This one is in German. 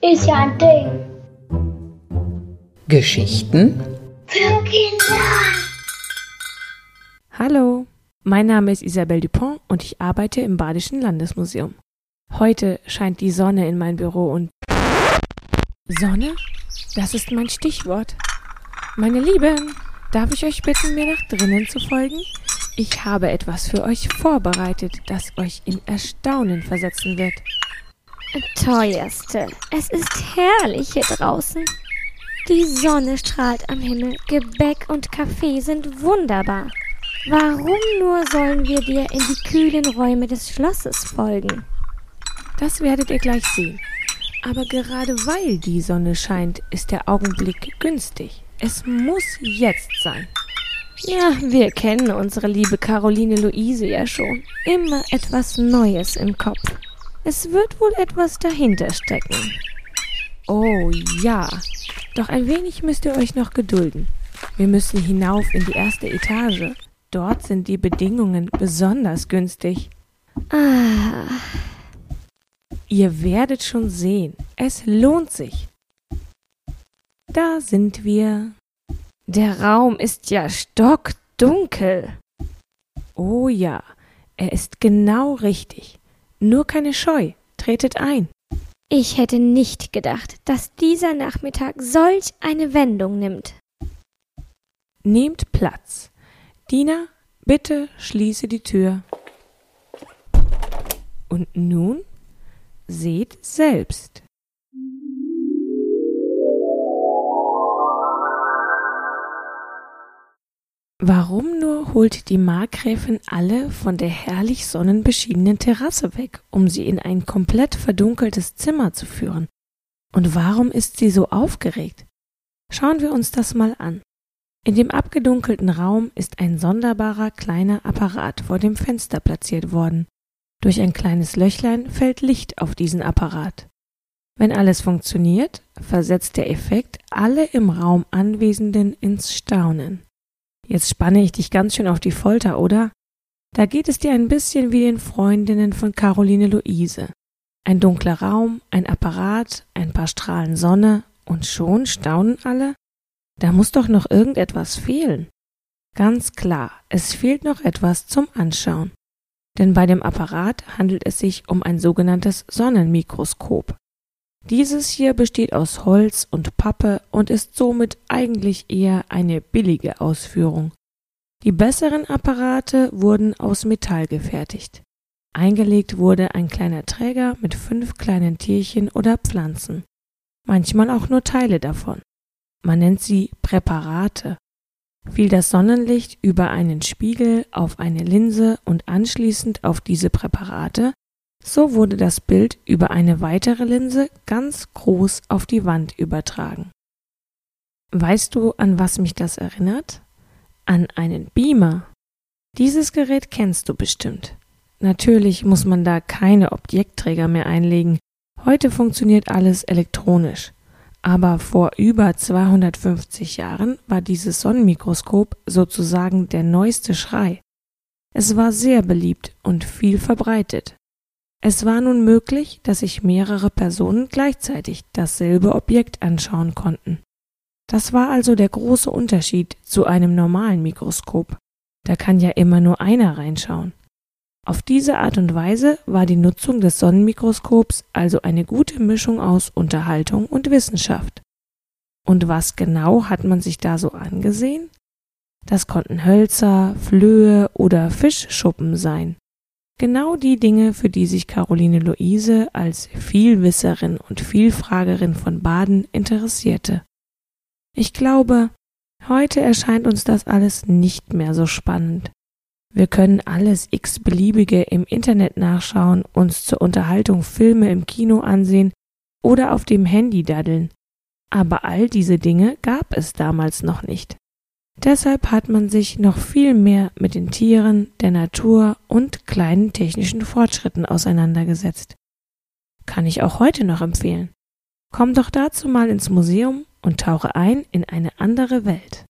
Ist ja ein Ding. Geschichten Für Kinder. Hallo, mein Name ist Isabelle Dupont und ich arbeite im Badischen Landesmuseum. Heute scheint die Sonne in mein Büro und Sonne? Das ist mein Stichwort. Meine Lieben, darf ich euch bitten, mir nach drinnen zu folgen? Ich habe etwas für euch vorbereitet, das euch in Erstaunen versetzen wird. Teuerste, es ist herrlich hier draußen. Die Sonne strahlt am Himmel, Gebäck und Kaffee sind wunderbar. Warum nur sollen wir dir in die kühlen Räume des Schlosses folgen? Das werdet ihr gleich sehen. Aber gerade weil die Sonne scheint, ist der Augenblick günstig. Es muss jetzt sein. Ja, wir kennen unsere liebe Caroline Luise ja schon. Immer etwas Neues im Kopf. Es wird wohl etwas dahinter stecken. Oh ja, doch ein wenig müsst ihr euch noch gedulden. Wir müssen hinauf in die erste Etage. Dort sind die Bedingungen besonders günstig. Ah, Ihr werdet schon sehen, es lohnt sich. Da sind wir. Der Raum ist ja stockdunkel. Oh ja, er ist genau richtig. Nur keine Scheu, tretet ein. Ich hätte nicht gedacht, dass dieser Nachmittag solch eine Wendung nimmt. Nehmt Platz. Dina, bitte schließe die Tür. Und nun seht selbst. Warum nur holt die Markgräfin alle von der herrlich sonnenbeschienenen Terrasse weg, um sie in ein komplett verdunkeltes Zimmer zu führen? Und warum ist sie so aufgeregt? Schauen wir uns das mal an. In dem abgedunkelten Raum ist ein sonderbarer kleiner Apparat vor dem Fenster platziert worden. Durch ein kleines Löchlein fällt Licht auf diesen Apparat. Wenn alles funktioniert, versetzt der Effekt alle im Raum Anwesenden ins Staunen. Jetzt spanne ich dich ganz schön auf die Folter, oder? Da geht es dir ein bisschen wie den Freundinnen von Caroline Luise. Ein dunkler Raum, ein Apparat, ein paar Strahlen Sonne und schon staunen alle? Da muss doch noch irgendetwas fehlen. Ganz klar, es fehlt noch etwas zum Anschauen. Denn bei dem Apparat handelt es sich um ein sogenanntes Sonnenmikroskop. Dieses hier besteht aus Holz und Pappe und ist somit eigentlich eher eine billige Ausführung. Die besseren Apparate wurden aus Metall gefertigt. Eingelegt wurde ein kleiner Träger mit fünf kleinen Tierchen oder Pflanzen, manchmal auch nur Teile davon. Man nennt sie Präparate. Fiel das Sonnenlicht über einen Spiegel auf eine Linse und anschließend auf diese Präparate, so wurde das Bild über eine weitere Linse ganz groß auf die Wand übertragen. Weißt du, an was mich das erinnert? An einen Beamer. Dieses Gerät kennst du bestimmt. Natürlich muss man da keine Objektträger mehr einlegen. Heute funktioniert alles elektronisch. Aber vor über 250 Jahren war dieses Sonnenmikroskop sozusagen der neueste Schrei. Es war sehr beliebt und viel verbreitet. Es war nun möglich, dass sich mehrere Personen gleichzeitig dasselbe Objekt anschauen konnten. Das war also der große Unterschied zu einem normalen Mikroskop. Da kann ja immer nur einer reinschauen. Auf diese Art und Weise war die Nutzung des Sonnenmikroskops also eine gute Mischung aus Unterhaltung und Wissenschaft. Und was genau hat man sich da so angesehen? Das konnten Hölzer, Flöhe oder Fischschuppen sein. Genau die Dinge, für die sich Caroline Luise als Vielwisserin und Vielfragerin von Baden interessierte. Ich glaube, heute erscheint uns das alles nicht mehr so spannend. Wir können alles x-beliebige im Internet nachschauen, uns zur Unterhaltung Filme im Kino ansehen oder auf dem Handy daddeln. Aber all diese Dinge gab es damals noch nicht. Deshalb hat man sich noch viel mehr mit den Tieren, der Natur und kleinen technischen Fortschritten auseinandergesetzt. Kann ich auch heute noch empfehlen. Komm doch dazu mal ins Museum und tauche ein in eine andere Welt.